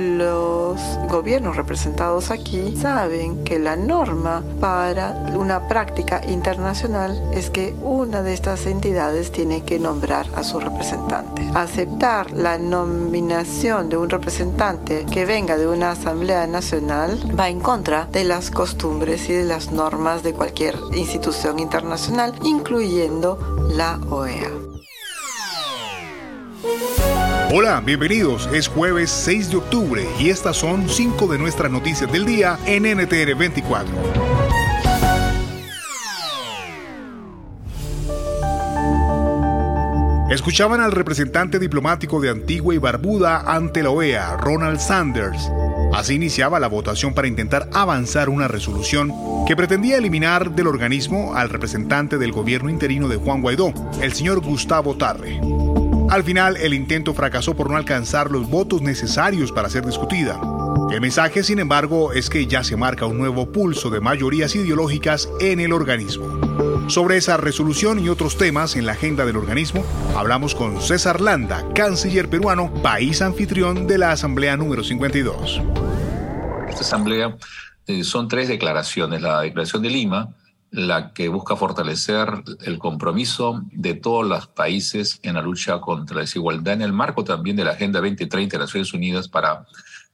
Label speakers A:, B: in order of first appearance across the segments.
A: los gobiernos representados aquí saben que la norma para una práctica internacional es que una de estas entidades tiene que nombrar a su representante. Aceptar la nominación de un representante que venga de una asamblea nacional va en contra de las costumbres y de las normas de cualquier institución internacional, incluyendo la OEA.
B: Hola, bienvenidos. Es jueves 6 de octubre y estas son cinco de nuestras noticias del día en NTR 24. Escuchaban al representante diplomático de Antigua y Barbuda ante la OEA, Ronald Sanders. Así iniciaba la votación para intentar avanzar una resolución que pretendía eliminar del organismo al representante del gobierno interino de Juan Guaidó, el señor Gustavo Tarre. Al final, el intento fracasó por no alcanzar los votos necesarios para ser discutida. El mensaje, sin embargo, es que ya se marca un nuevo pulso de mayorías ideológicas en el organismo. Sobre esa resolución y otros temas en la agenda del organismo, hablamos con César Landa, canciller peruano, país anfitrión de la Asamblea número 52.
C: Esta asamblea eh, son tres declaraciones. La declaración de Lima, la que busca fortalecer el compromiso de todos los países en la lucha contra la desigualdad en el marco también de la Agenda 2030 de Naciones Unidas para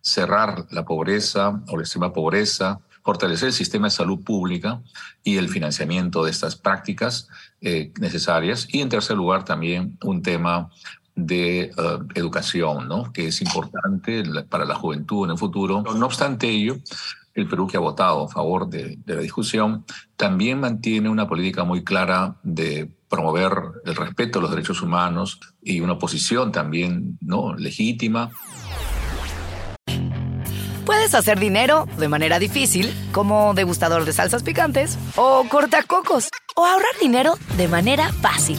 C: cerrar la pobreza o la extrema pobreza, fortalecer el sistema de salud pública y el financiamiento de estas prácticas eh, necesarias. Y en tercer lugar también un tema de eh, educación, ¿no? que es importante para la juventud en el futuro. No obstante ello, el Perú que ha votado a favor de, la discusión, también mantiene una política muy clara de promover el respeto a los derechos humanos y una posición también ¿no? legítima.
D: Puedes hacer dinero de manera difícil, como degustador de salsas picantes, o cortacocos, o ahorrar dinero de manera fácil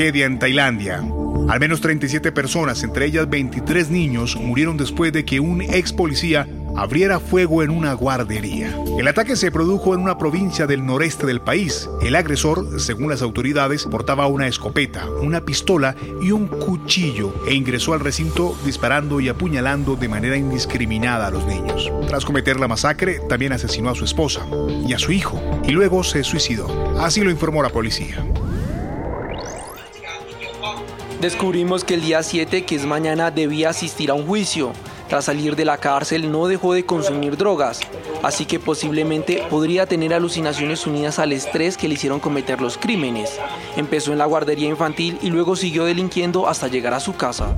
B: En Tailandia. Al menos 37 personas, entre ellas 23 niños, murieron después de que un ex policía abriera fuego en una guardería. El ataque se produjo en una provincia del noreste del país. El agresor, según las autoridades, portaba una escopeta, una pistola y un cuchillo e ingresó al recinto disparando y apuñalando de manera indiscriminada a los niños. Tras cometer la masacre, también asesinó a su esposa y a su hijo y luego se suicidó. Así lo informó la policía.
E: Descubrimos que el día 7, que es mañana, debía asistir a un juicio. Tras salir de la cárcel no dejó de consumir drogas, así que posiblemente podría tener alucinaciones unidas al estrés que le hicieron cometer los crímenes. Empezó en la guardería infantil y luego siguió delinquiendo hasta llegar a su casa.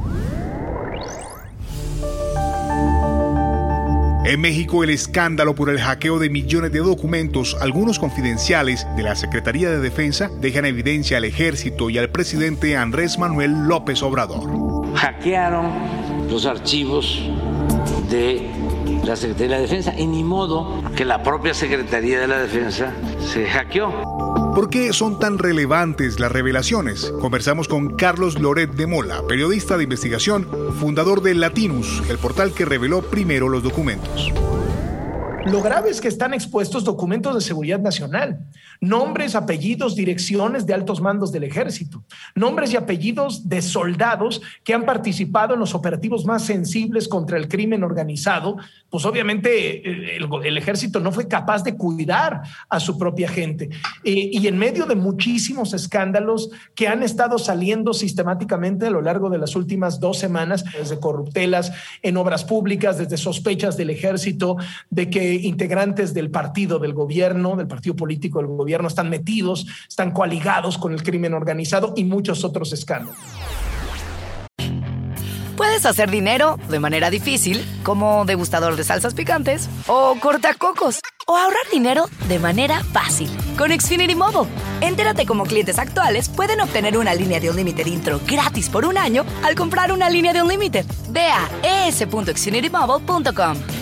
B: En México, el escándalo por el hackeo de millones de documentos, algunos confidenciales, de la Secretaría de Defensa, deja en evidencia al ejército y al presidente Andrés Manuel López Obrador.
F: Hackearon los archivos de la Secretaría de Defensa y ni modo que la propia Secretaría de la Defensa se hackeó.
B: ¿Por qué son tan relevantes las revelaciones? Conversamos con Carlos Loret de Mola, periodista de investigación, fundador de Latinus, el portal que reveló primero los documentos.
G: Lo grave es que están expuestos documentos de seguridad nacional, nombres, apellidos, direcciones de altos mandos del ejército, nombres y apellidos de soldados que han participado en los operativos más sensibles contra el crimen organizado. Pues obviamente eh, el, ejército no fue capaz de cuidar a su propia gente. Eh, y en medio de muchísimos escándalos que han estado saliendo sistemáticamente a lo largo de las últimas dos semanas, desde corruptelas en obras públicas, desde sospechas del ejército, de que integrantes del partido del gobierno, del partido político del gobierno, están metidos, están coaligados con el crimen organizado y muchos otros escándalos.
D: Puedes hacer dinero de manera difícil, como degustador de salsas picantes, o cortacocos, o ahorrar dinero de manera fácil con Xfinity Mobile. Entérate cómo clientes actuales pueden obtener una línea de un límite intro gratis por un año al comprar una línea de un límite. Ve a es.xfinitymobile.com.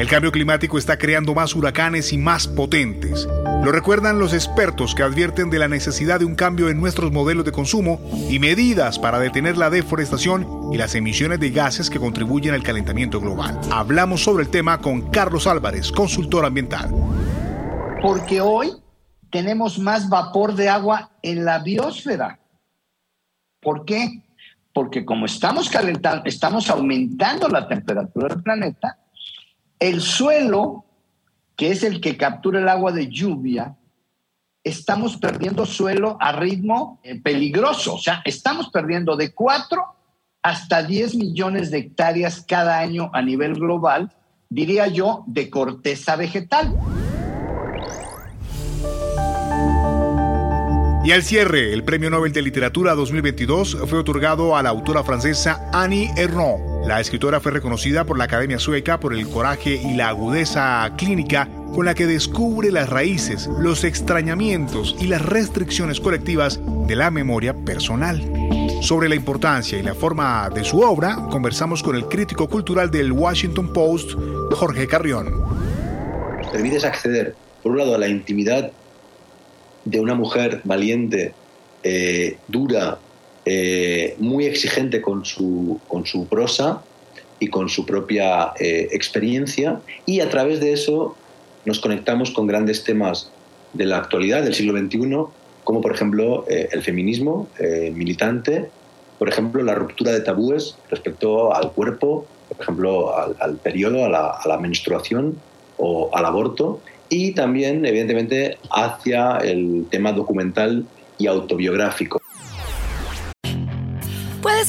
B: El cambio climático está creando más huracanes y más potentes. Lo recuerdan los expertos que advierten de la necesidad de un cambio en nuestros modelos de consumo y medidas para detener la deforestación y las emisiones de gases que contribuyen al calentamiento global. Hablamos sobre el tema con Carlos Álvarez, consultor ambiental.
H: Porque hoy tenemos más vapor de agua en la biosfera. ¿Por qué? Porque como estamos calentando, estamos aumentando la temperatura del planeta, el suelo, que es el que captura el agua de lluvia, estamos perdiendo suelo a ritmo eh, peligroso. O sea, estamos perdiendo de 4 hasta 10 millones de hectáreas cada año a nivel global, diría yo, de corteza vegetal.
B: Y al cierre, el Premio Nobel de Literatura 2022 fue otorgado a la autora francesa Annie Ernaux la escritora fue reconocida por la Academia Sueca por el coraje y la agudeza clínica con la que descubre las raíces, los extrañamientos y las restricciones colectivas de la memoria personal. Sobre la importancia y la forma de su obra, conversamos con el crítico cultural del Washington Post, Jorge Carrión.
I: Permites acceder, por un lado, a la intimidad de una mujer valiente, eh, dura, eh, muy exigente con su, con su prosa y con su propia eh, experiencia y a través de eso nos conectamos con grandes temas de la actualidad del siglo XXI, como por ejemplo eh, el feminismo militante, por ejemplo la ruptura de tabúes respecto al cuerpo, por ejemplo al, periodo, a la, a la menstruación o al aborto, y también evidentemente hacia el tema documental y autobiográfico.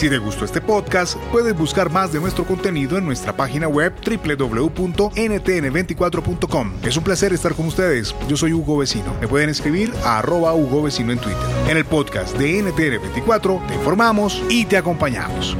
B: Si te gustó este podcast, puedes buscar más de nuestro contenido en nuestra página web www.ntn24.com. Es un placer estar con ustedes. Yo soy Hugo Vecino. Me pueden escribir a arroba Hugo Vecino en Twitter. En el podcast de NTN24 te informamos y te acompañamos.